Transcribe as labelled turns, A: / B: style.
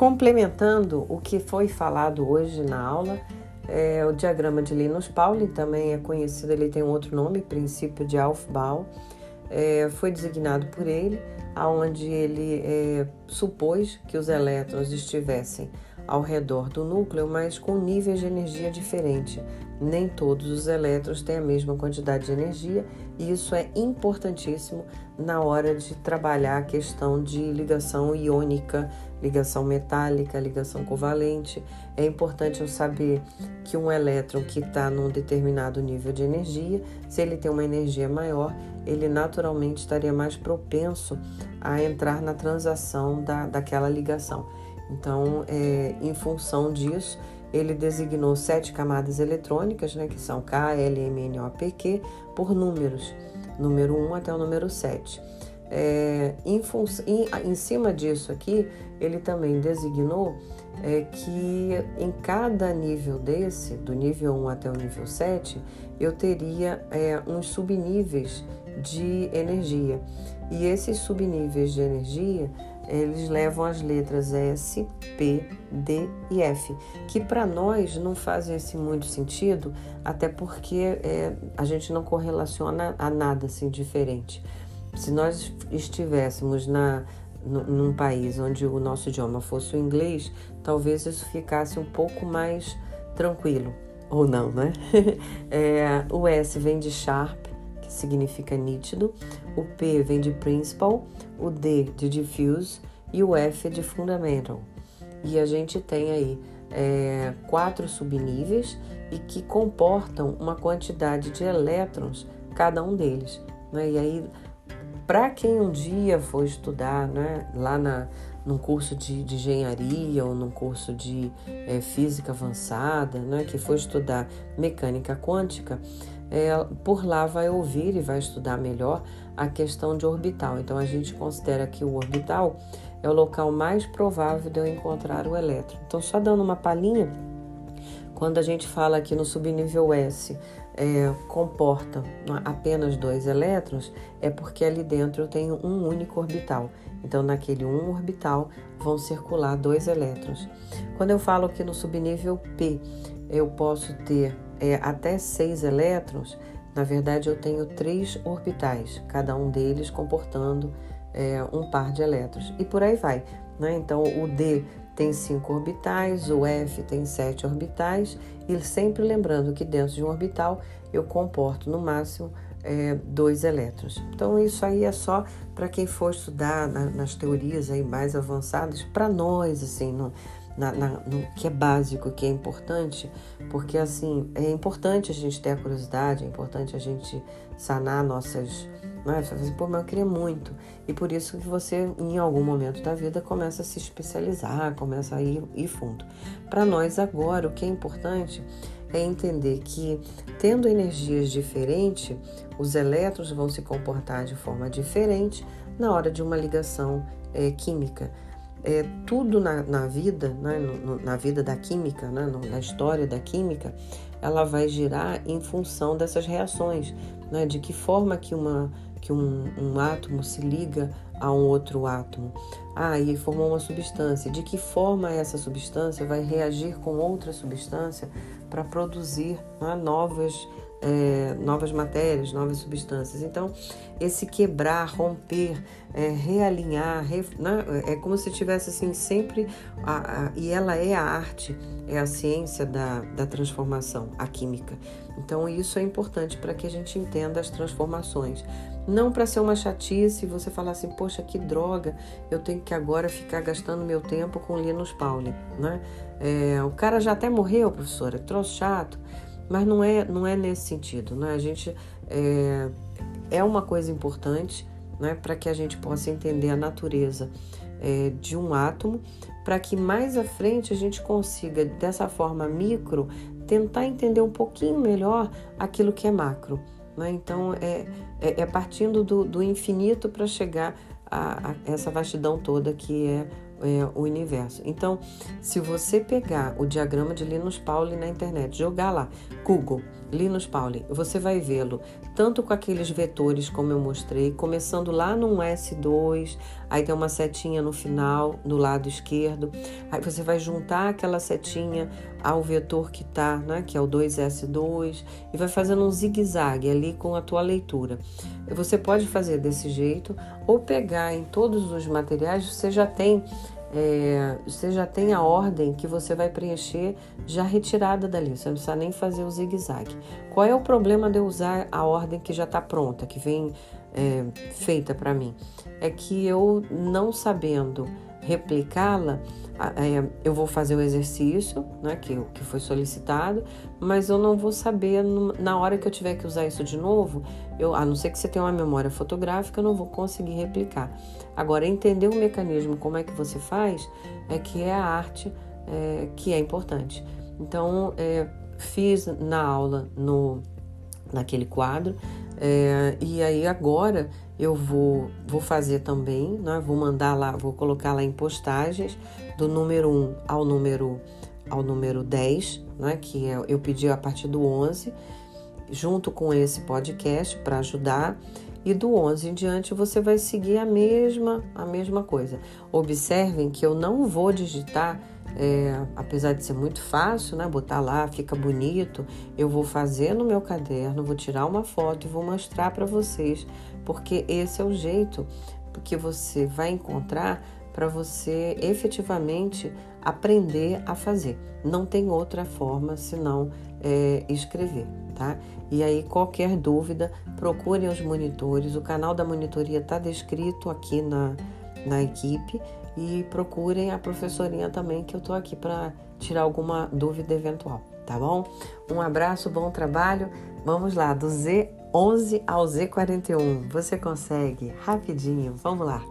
A: complementando o que foi falado hoje na aula, é, o diagrama de Linus Pauling também é conhecido, ele tem um outro nome, princípio de Aufbau, é, foi designado por ele, aonde ele é, supôs que os elétrons estivessem ao redor do núcleo, mas com níveis de energia diferente. Nem todos os elétrons têm a mesma quantidade de energia, e isso é importantíssimo na hora de trabalhar a questão de ligação iônica, ligação metálica, ligação covalente. É importante eu saber que um elétron que está num determinado nível de energia, se ele tem uma energia maior, ele naturalmente estaria mais propenso a entrar na transação da, daquela ligação. Então, é, em função disso, ele designou sete camadas eletrônicas, né, que são K, L, M, N, O, P, Q, por números, número 1 até o número 7. É, em, em, em, cima disso aqui, ele também designou é, que em cada nível desse, do nível 1 até o nível 7, eu teria é, uns subníveis de energia. E esses subníveis de energia eles levam as letras S, P, D e F, que para nós não fazem assim muito sentido, até porque é, a gente não correlaciona a nada assim diferente. Se nós estivéssemos na, num país onde o nosso idioma fosse o inglês, talvez isso ficasse um pouco mais tranquilo, ou não, né? é, o S vem de sharp, significa nítido, o P vem de principal, o D de diffuse e o F de fundamental. E a gente tem aí é, quatro subníveis e que comportam uma quantidade de elétrons cada um deles. Né? E aí, para quem um dia for estudar né, lá na, num curso de, de engenharia ou num curso de é, física avançada, né, que for estudar mecânica quântica, é, por lá vai ouvir e vai estudar melhor a questão de orbital. Então a gente considera que o orbital é o local mais provável de eu encontrar o elétron. Então, só dando uma palhinha, quando a gente fala aqui no subnível S é, comporta apenas dois elétrons, é porque ali dentro eu tenho um único orbital. Então, naquele um orbital vão circular dois elétrons. Quando eu falo que no subnível P eu posso ter é, até seis elétrons, na verdade eu tenho três orbitais, cada um deles comportando é, um par de elétrons. E por aí vai. Né? Então, o D tem cinco orbitais, o F tem sete orbitais, e sempre lembrando que dentro de um orbital eu comporto no máximo é, dois elétrons. Então, isso aí é só para quem for estudar na, nas teorias aí mais avançadas, para nós, assim, no, na, na, no que é básico, que é importante, porque assim é importante a gente ter a curiosidade, é importante a gente sanar nossas né? Você fala assim, pô, mas eu queria muito. E por isso que você, em algum momento da vida, começa a se especializar, começa a ir, ir fundo. Para nós agora, o que é importante é entender que, tendo energias diferentes, os elétrons vão se comportar de forma diferente na hora de uma ligação é, química. É, tudo na, na vida, né, no, na vida da química, né, na história da química, ela vai girar em função dessas reações, né, de que forma que uma que um, um átomo se liga a um outro átomo. Ah, e formou uma substância. De que forma essa substância vai reagir com outra substância para produzir né, novas, é, novas matérias, novas substâncias? Então, esse quebrar, romper, é, realinhar, re, né, é como se tivesse assim sempre. A, a, e ela é a arte, é a ciência da, da transformação, a química. Então, isso é importante para que a gente entenda as transformações. Não para ser uma chatice você falar assim, poxa, que droga, eu tenho que agora ficar gastando meu tempo com Linus Pauling, né? É, o cara já até morreu, professora, troço chato, mas não é, não é nesse sentido, né? A gente é, é uma coisa importante, né, para que a gente possa entender a natureza é, de um átomo, para que mais à frente a gente consiga, dessa forma micro, tentar entender um pouquinho melhor aquilo que é macro. Né? Então, é, é, é, partindo do, do infinito para chegar a, a, essa vastidão toda que é, é, o universo. Então, se você pegar o diagrama de Linus Pauling na internet, jogar lá, Google, Linus Pauling, você vai vê-lo tanto com aqueles vetores como eu mostrei, começando lá num S2, aí tem uma setinha no final, no lado esquerdo, aí você vai juntar aquela setinha ao vetor que tá, né, que é o 2S2, e vai fazendo um zigue-zague ali com a tua leitura. Você pode fazer desse jeito ou pegar em todos os materiais, você já tem é, você já tem a ordem que você vai preencher já retirada dali, você não precisa nem fazer o zigue-zague. Qual é o problema de eu usar a ordem que já está pronta, que vem é, feita para mim? É que eu não sabendo replicá-la, é, eu vou fazer o exercício né, que, que foi solicitado, mas eu não vou saber na hora que eu tiver que usar isso de novo, eu, a não ser que você tenha uma memória fotográfica, eu não vou conseguir replicar. Agora, entender o mecanismo, como é que você faz, é que é a arte é, que é importante. Então, é, fiz na aula no naquele quadro é, e aí agora eu vou, vou fazer também, né? vou mandar lá, vou colocar lá em postagens do número 1 ao número, ao número 10, né? que é, eu pedi a partir do 11, junto com esse podcast para ajudar. E do 11 em diante você vai seguir a mesma, a mesma coisa. Observem que eu não vou digitar é, apesar de ser muito fácil, né? Botar lá, fica bonito. Eu vou fazer no meu caderno, vou tirar uma foto e vou mostrar para vocês, porque esse é o jeito que você vai encontrar para você efetivamente aprender a fazer. Não tem outra forma senão é, escrever, tá? E aí, qualquer dúvida, procurem os monitores. O canal da monitoria está descrito aqui na, na equipe e procurem a professorinha também, que eu tô aqui para tirar alguma dúvida eventual, tá bom? Um abraço, bom trabalho. Vamos lá, do Z11 ao Z41. Você consegue rapidinho. Vamos lá.